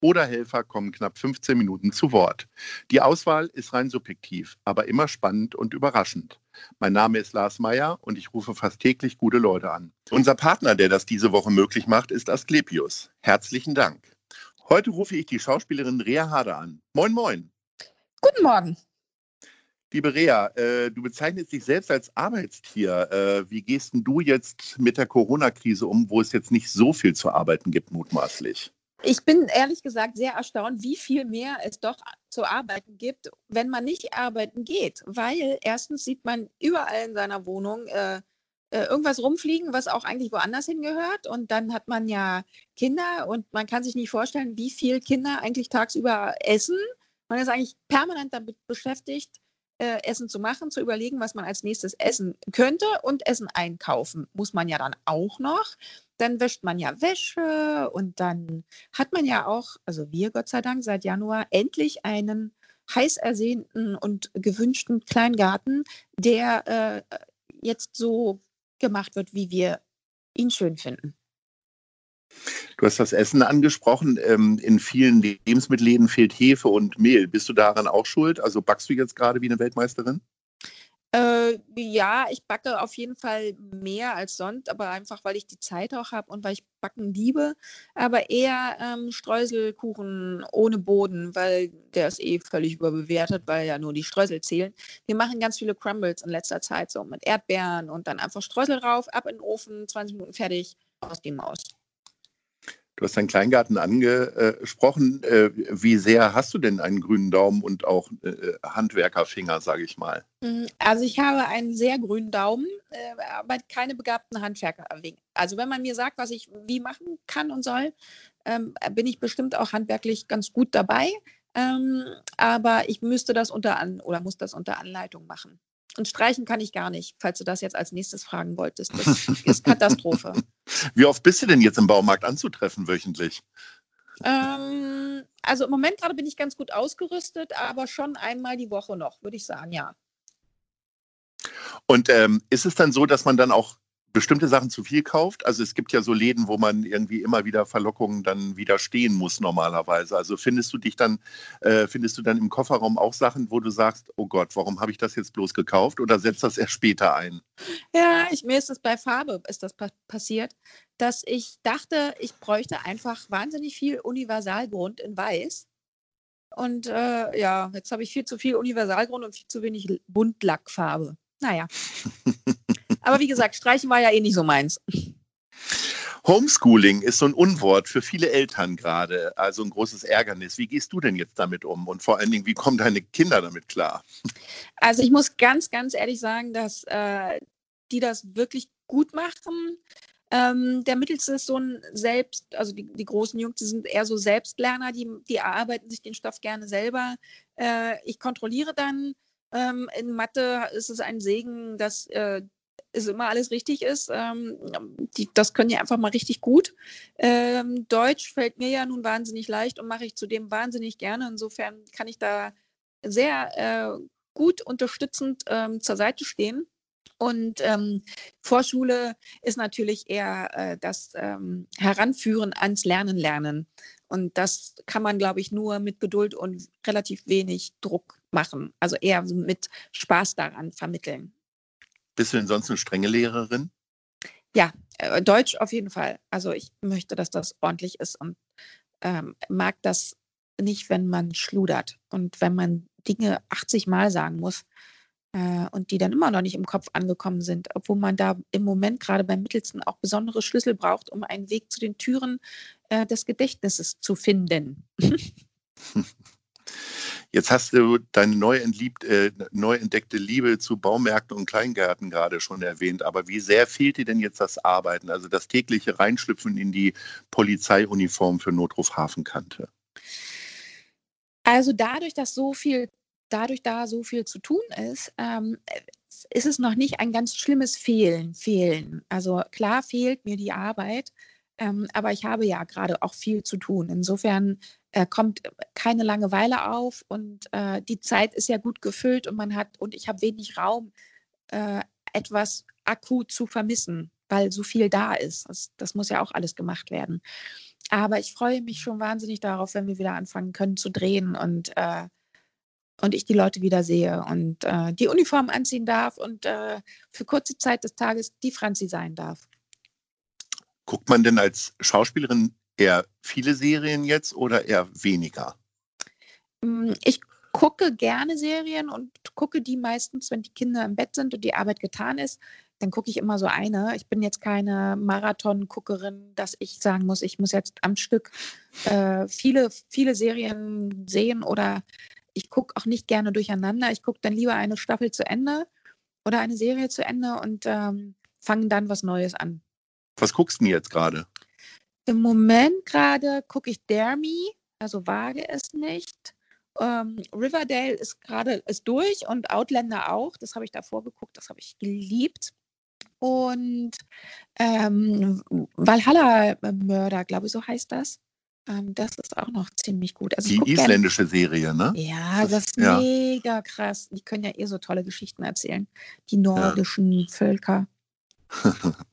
oder Helfer kommen knapp 15 Minuten zu Wort. Die Auswahl ist rein subjektiv, aber immer spannend und überraschend. Mein Name ist Lars Meyer und ich rufe fast täglich gute Leute an. Unser Partner, der das diese Woche möglich macht, ist Asklepios. Herzlichen Dank. Heute rufe ich die Schauspielerin Rea Harder an. Moin, moin. Guten Morgen. Liebe Rea, äh, du bezeichnest dich selbst als Arbeitstier. Äh, wie gehst denn du jetzt mit der Corona-Krise um, wo es jetzt nicht so viel zu arbeiten gibt, mutmaßlich? Ich bin ehrlich gesagt sehr erstaunt, wie viel mehr es doch zu arbeiten gibt, wenn man nicht arbeiten geht. Weil erstens sieht man überall in seiner Wohnung äh, äh, irgendwas rumfliegen, was auch eigentlich woanders hingehört. Und dann hat man ja Kinder und man kann sich nicht vorstellen, wie viel Kinder eigentlich tagsüber essen. Man ist eigentlich permanent damit beschäftigt, äh, Essen zu machen, zu überlegen, was man als nächstes essen könnte und Essen einkaufen muss man ja dann auch noch. Dann wäscht man ja Wäsche und dann hat man ja auch, also wir Gott sei Dank seit Januar endlich einen heiß ersehnten und gewünschten Kleingarten, der äh, jetzt so gemacht wird, wie wir ihn schön finden. Du hast das Essen angesprochen. Ähm, in vielen Lebensmittelläden fehlt Hefe und Mehl. Bist du daran auch schuld? Also backst du jetzt gerade wie eine Weltmeisterin? Äh, ja, ich backe auf jeden Fall mehr als sonst, aber einfach, weil ich die Zeit auch habe und weil ich Backen liebe. Aber eher ähm, Streuselkuchen ohne Boden, weil der ist eh völlig überbewertet, weil ja nur die Streusel zählen. Wir machen ganz viele Crumbles in letzter Zeit, so mit Erdbeeren und dann einfach Streusel drauf, ab in den Ofen, 20 Minuten fertig, aus die Maus. Du hast deinen Kleingarten angesprochen. Äh, wie sehr hast du denn einen grünen Daumen und auch äh, Handwerkerfinger, sage ich mal? Mhm, also ich habe einen sehr grünen Daumen, äh, aber keine begabten Handwerker. Also wenn man mir sagt, was ich wie machen kann und soll, ähm, bin ich bestimmt auch handwerklich ganz gut dabei. Ähm, aber ich müsste das unter An oder muss das unter Anleitung machen. Und streichen kann ich gar nicht, falls du das jetzt als nächstes fragen wolltest. Das ist Katastrophe. Wie oft bist du denn jetzt im Baumarkt anzutreffen wöchentlich? Ähm, also im Moment gerade bin ich ganz gut ausgerüstet, aber schon einmal die Woche noch, würde ich sagen, ja. Und ähm, ist es dann so, dass man dann auch bestimmte Sachen zu viel kauft. Also es gibt ja so Läden, wo man irgendwie immer wieder Verlockungen dann widerstehen muss normalerweise. Also findest du dich dann, äh, findest du dann im Kofferraum auch Sachen, wo du sagst, oh Gott, warum habe ich das jetzt bloß gekauft oder setzt das erst später ein? Ja, ich, mir ist das bei Farbe ist das pa passiert, dass ich dachte, ich bräuchte einfach wahnsinnig viel Universalgrund in Weiß. Und äh, ja, jetzt habe ich viel zu viel Universalgrund und viel zu wenig Buntlackfarbe. Naja. Aber wie gesagt, Streichen war ja eh nicht so meins. Homeschooling ist so ein Unwort für viele Eltern gerade, also ein großes Ärgernis. Wie gehst du denn jetzt damit um? Und vor allen Dingen, wie kommen deine Kinder damit klar? Also ich muss ganz, ganz ehrlich sagen, dass äh, die das wirklich gut machen. Ähm, der mittelste ist so ein Selbst, also die, die großen Jungs, die sind eher so Selbstlerner, die, die erarbeiten sich den Stoff gerne selber. Äh, ich kontrolliere dann. Ähm, in Mathe ist es ein Segen, dass äh, es immer alles richtig ist. Ähm, die, das können die einfach mal richtig gut. Ähm, Deutsch fällt mir ja nun wahnsinnig leicht und mache ich zudem wahnsinnig gerne. Insofern kann ich da sehr äh, gut unterstützend ähm, zur Seite stehen. Und ähm, Vorschule ist natürlich eher äh, das ähm, Heranführen ans Lernen lernen. Und das kann man, glaube ich, nur mit Geduld und relativ wenig Druck machen. Also eher mit Spaß daran vermitteln. Bist du denn sonst eine strenge Lehrerin? Ja, äh, Deutsch auf jeden Fall. Also ich möchte, dass das ordentlich ist und ähm, mag das nicht, wenn man schludert und wenn man Dinge 80 Mal sagen muss äh, und die dann immer noch nicht im Kopf angekommen sind, obwohl man da im Moment gerade beim Mittelsten auch besondere Schlüssel braucht, um einen Weg zu den Türen äh, des Gedächtnisses zu finden. Jetzt hast du deine neu, entliebt, äh, neu entdeckte Liebe zu Baumärkten und Kleingärten gerade schon erwähnt. Aber wie sehr fehlt dir denn jetzt das Arbeiten, also das tägliche Reinschlüpfen in die Polizeiuniform für Notruf Hafenkante? Also dadurch, dass so viel, dadurch da so viel zu tun ist, ähm, ist es noch nicht ein ganz schlimmes Fehlen. Fehlen. Also klar fehlt mir die Arbeit, ähm, aber ich habe ja gerade auch viel zu tun. Insofern äh, kommt keine Langeweile auf und äh, die Zeit ist ja gut gefüllt und man hat und ich habe wenig Raum, äh, etwas akut zu vermissen, weil so viel da ist. Das, das muss ja auch alles gemacht werden. Aber ich freue mich schon wahnsinnig darauf, wenn wir wieder anfangen können zu drehen und, äh, und ich die Leute wieder sehe und äh, die Uniform anziehen darf und äh, für kurze Zeit des Tages die Franzi sein darf. Guckt man denn als Schauspielerin eher viele Serien jetzt oder eher weniger? Hm, ich gucke gerne Serien und gucke die meistens, wenn die Kinder im Bett sind und die Arbeit getan ist. Dann gucke ich immer so eine. Ich bin jetzt keine Marathon-Guckerin, dass ich sagen muss, ich muss jetzt am Stück äh, viele, viele Serien sehen oder ich gucke auch nicht gerne durcheinander. Ich gucke dann lieber eine Staffel zu Ende oder eine Serie zu Ende und ähm, fange dann was Neues an. Was guckst du denn jetzt gerade? Im Moment gerade gucke ich Dare Me, also wage es nicht. Ähm, Riverdale ist gerade ist durch und Outlander auch. Das habe ich davor geguckt, das habe ich geliebt. Und ähm, Valhalla-Mörder, glaube ich, so heißt das. Ähm, das ist auch noch ziemlich gut. Also die isländische gern, Serie, ne? Ja, das ist ja. mega krass. Die können ja eh so tolle Geschichten erzählen. Die nordischen ja. Völker.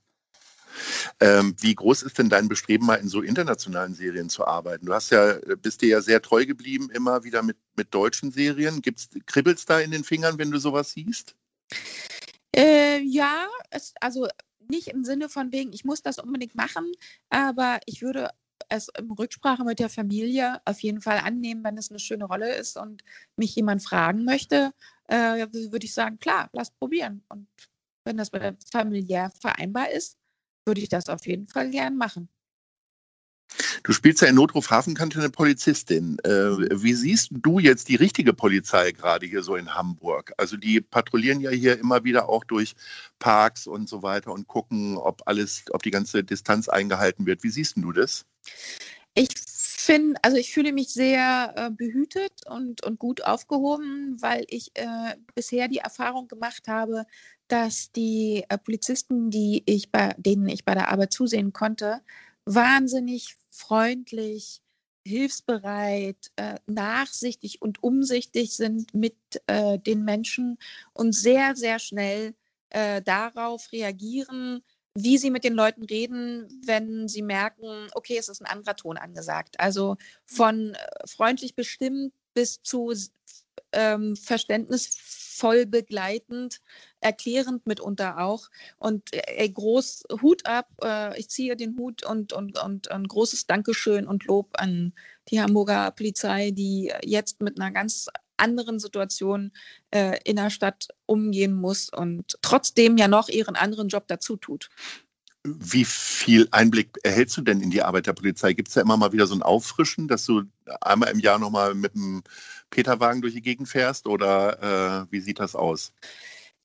Ähm, wie groß ist denn dein Bestreben, mal in so internationalen Serien zu arbeiten? Du hast ja, bist dir ja sehr treu geblieben, immer wieder mit, mit deutschen Serien. Gibt's, kribbelt's da in den Fingern, wenn du sowas siehst? Äh, ja, es, also nicht im Sinne von wegen, ich muss das unbedingt machen, aber ich würde es in Rücksprache mit der Familie auf jeden Fall annehmen, wenn es eine schöne Rolle ist und mich jemand fragen möchte, äh, würde ich sagen, klar, lass probieren. Und wenn das familiär vereinbar ist, würde ich das auf jeden Fall gern machen. Du spielst ja in Notruf Hafenkante eine Polizistin. Äh, mhm. wie siehst du jetzt die richtige Polizei gerade hier so in Hamburg? Also die patrouillieren ja hier immer wieder auch durch Parks und so weiter und gucken, ob alles, ob die ganze Distanz eingehalten wird. Wie siehst du das? Ich finde, also ich fühle mich sehr äh, behütet und, und gut aufgehoben, weil ich äh, bisher die Erfahrung gemacht habe, dass die äh, Polizisten, die ich bei, denen ich bei der Arbeit zusehen konnte, wahnsinnig freundlich, hilfsbereit, äh, nachsichtig und umsichtig sind mit äh, den Menschen und sehr, sehr schnell äh, darauf reagieren, wie sie mit den Leuten reden, wenn sie merken, okay, es ist ein anderer Ton angesagt. Also von äh, freundlich bestimmt bis zu ähm, verständnisvoll begleitend, erklärend mitunter auch. Und äh, groß Hut ab, äh, ich ziehe den Hut und, und, und ein großes Dankeschön und Lob an die Hamburger Polizei, die jetzt mit einer ganz anderen Situation äh, in der Stadt umgehen muss und trotzdem ja noch ihren anderen Job dazu tut. Wie viel Einblick erhältst du denn in die Arbeit der Polizei? Gibt es da immer mal wieder so ein Auffrischen, dass du einmal im Jahr nochmal mit dem Peterwagen durch die Gegend fährst oder äh, wie sieht das aus?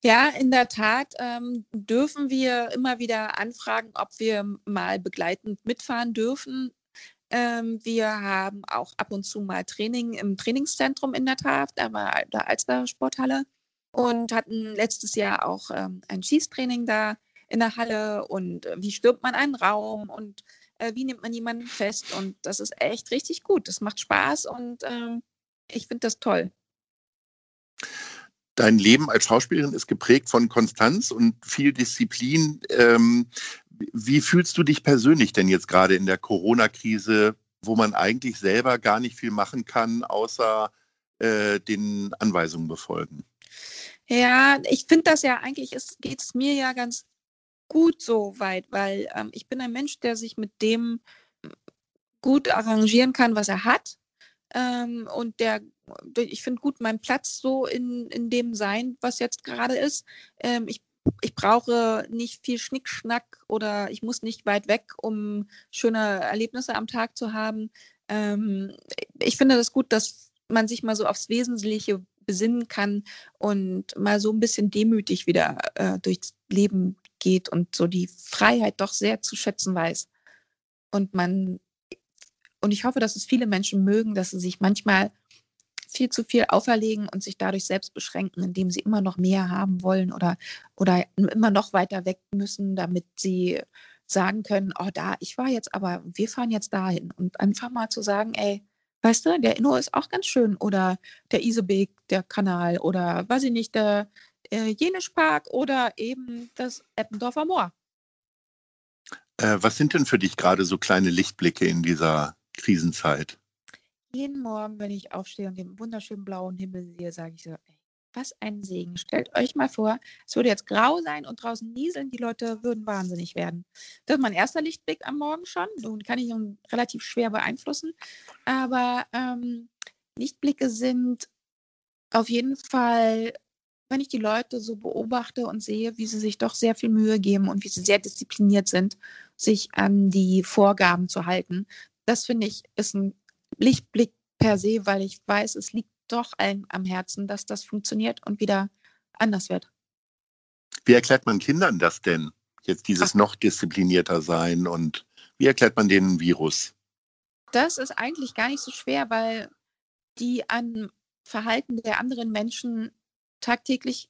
Ja, in der Tat ähm, dürfen wir immer wieder anfragen, ob wir mal begleitend mitfahren dürfen. Ähm, wir haben auch ab und zu mal Training im Trainingszentrum in der Tat, da war der Alster Sporthalle und hatten letztes Jahr auch ähm, ein Schießtraining da in der Halle und äh, wie stürmt man einen Raum und äh, wie nimmt man jemanden fest und das ist echt richtig gut. Das macht Spaß und ähm, ich finde das toll. Dein Leben als Schauspielerin ist geprägt von Konstanz und viel Disziplin. Ähm, wie fühlst du dich persönlich denn jetzt gerade in der Corona-Krise, wo man eigentlich selber gar nicht viel machen kann, außer äh, den Anweisungen befolgen? Ja, ich finde das ja eigentlich, geht es mir ja ganz gut so weit, weil ähm, ich bin ein Mensch, der sich mit dem gut arrangieren kann, was er hat. Ähm, und der, ich finde gut meinen Platz so in, in dem sein, was jetzt gerade ist. Ähm, ich, ich brauche nicht viel Schnickschnack oder ich muss nicht weit weg, um schöne Erlebnisse am Tag zu haben. Ähm, ich finde das gut, dass man sich mal so aufs Wesentliche besinnen kann und mal so ein bisschen demütig wieder äh, durchs Leben geht und so die Freiheit doch sehr zu schätzen weiß. Und man, und ich hoffe, dass es viele Menschen mögen, dass sie sich manchmal viel zu viel auferlegen und sich dadurch selbst beschränken, indem sie immer noch mehr haben wollen oder, oder immer noch weiter weg müssen, damit sie sagen können, oh da, ich war jetzt, aber wir fahren jetzt dahin. Und einfach mal zu sagen, ey, weißt du, der Inno ist auch ganz schön oder der Isebeek, der Kanal oder weiß ich nicht, der äh, Jenischpark oder eben das Eppendorfer Moor. Äh, was sind denn für dich gerade so kleine Lichtblicke in dieser Krisenzeit? Jeden Morgen, wenn ich aufstehe und den wunderschönen blauen Himmel sehe, sage ich so, ey, was ein Segen. Stellt euch mal vor, es würde jetzt grau sein und draußen nieseln, die Leute würden wahnsinnig werden. Das ist mein erster Lichtblick am Morgen schon. Nun kann ich ihn relativ schwer beeinflussen. Aber ähm, Lichtblicke sind auf jeden Fall, wenn ich die Leute so beobachte und sehe, wie sie sich doch sehr viel Mühe geben und wie sie sehr diszipliniert sind, sich an die Vorgaben zu halten. Das finde ich ist ein Lichtblick per se, weil ich weiß, es liegt doch allen am Herzen, dass das funktioniert und wieder anders wird. Wie erklärt man Kindern das denn? Jetzt dieses Ach. noch disziplinierter sein und wie erklärt man denen Virus? Das ist eigentlich gar nicht so schwer, weil die an Verhalten der anderen Menschen tagtäglich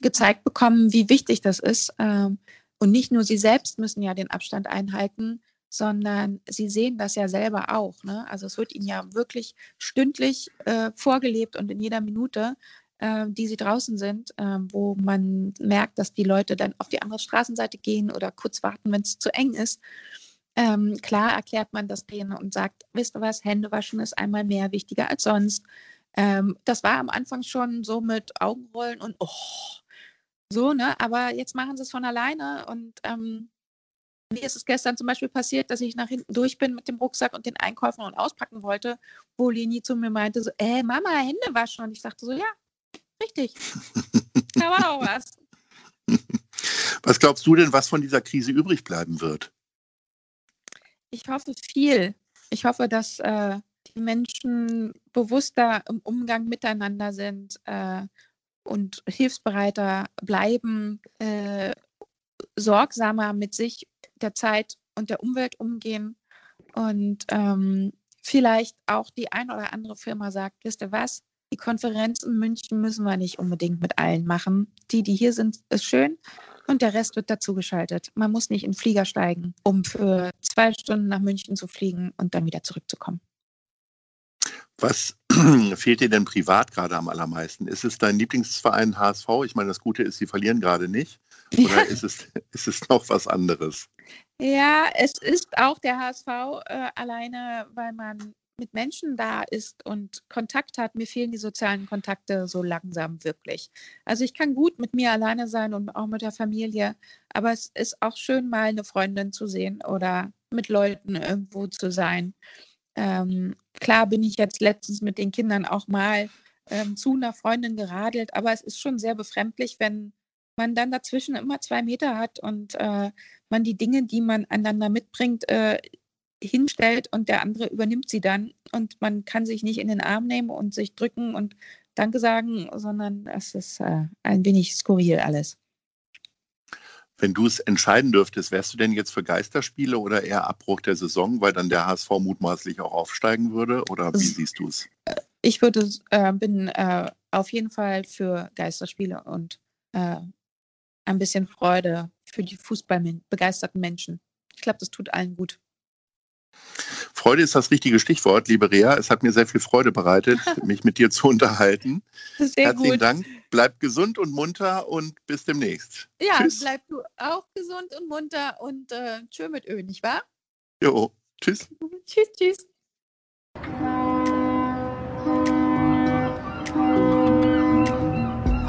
gezeigt bekommen, wie wichtig das ist. Ähm, und nicht nur sie selbst müssen ja den Abstand einhalten, sondern sie sehen das ja selber auch. Ne? Also es wird ihnen ja wirklich stündlich äh, vorgelebt und in jeder Minute, äh, die sie draußen sind, äh, wo man merkt, dass die Leute dann auf die andere Straßenseite gehen oder kurz warten, wenn es zu eng ist. Ähm, klar erklärt man das denen und sagt, wisst ihr was, Hände waschen ist einmal mehr wichtiger als sonst. Ähm, das war am Anfang schon so mit Augenrollen und oh, so, ne? Aber jetzt machen sie es von alleine und ähm, mir ist es gestern zum Beispiel passiert, dass ich nach hinten durch bin mit dem Rucksack und den Einkäufen und auspacken wollte, wo Leni zu mir meinte, so, äh, Mama, Hände waschen. Und ich sagte so, ja, richtig. da war auch was. Was glaubst du denn, was von dieser Krise übrig bleiben wird? Ich hoffe viel. Ich hoffe, dass äh, die Menschen bewusster im Umgang miteinander sind äh, und hilfsbereiter bleiben, äh, sorgsamer mit sich der Zeit und der Umwelt umgehen und ähm, vielleicht auch die ein oder andere Firma sagt, wisst ihr was, die Konferenz in München müssen wir nicht unbedingt mit allen machen. Die, die hier sind, ist schön und der Rest wird dazugeschaltet. Man muss nicht in den Flieger steigen, um für zwei Stunden nach München zu fliegen und dann wieder zurückzukommen. Was fehlt dir denn privat gerade am allermeisten? Ist es dein Lieblingsverein HSV? Ich meine, das Gute ist, sie verlieren gerade nicht. Oder ja. ist, es, ist es noch was anderes? Ja, es ist auch der HSV äh, alleine, weil man mit Menschen da ist und Kontakt hat. Mir fehlen die sozialen Kontakte so langsam wirklich. Also ich kann gut mit mir alleine sein und auch mit der Familie, aber es ist auch schön, mal eine Freundin zu sehen oder mit Leuten irgendwo zu sein. Ähm, klar bin ich jetzt letztens mit den Kindern auch mal ähm, zu einer Freundin geradelt, aber es ist schon sehr befremdlich, wenn man dann dazwischen immer zwei Meter hat und äh, man die Dinge, die man einander mitbringt, äh, hinstellt und der andere übernimmt sie dann und man kann sich nicht in den Arm nehmen und sich drücken und Danke sagen, sondern es ist äh, ein wenig skurril alles. Wenn du es entscheiden dürftest, wärst du denn jetzt für Geisterspiele oder eher Abbruch der Saison, weil dann der HSV mutmaßlich auch aufsteigen würde? Oder wie siehst du es? Ich würde, äh, bin äh, auf jeden Fall für Geisterspiele und äh, ein bisschen Freude für die fußballbegeisterten Menschen. Ich glaube, das tut allen gut. Freude ist das richtige Stichwort, liebe Rea. Es hat mir sehr viel Freude bereitet, mich mit dir zu unterhalten. Sehr Herzlichen gut. Dank. Bleib gesund und munter und bis demnächst. Ja, tschüss. bleib du auch gesund und munter und äh, tschö mit Ö, nicht wahr? Jo, tschüss. tschüss, tschüss.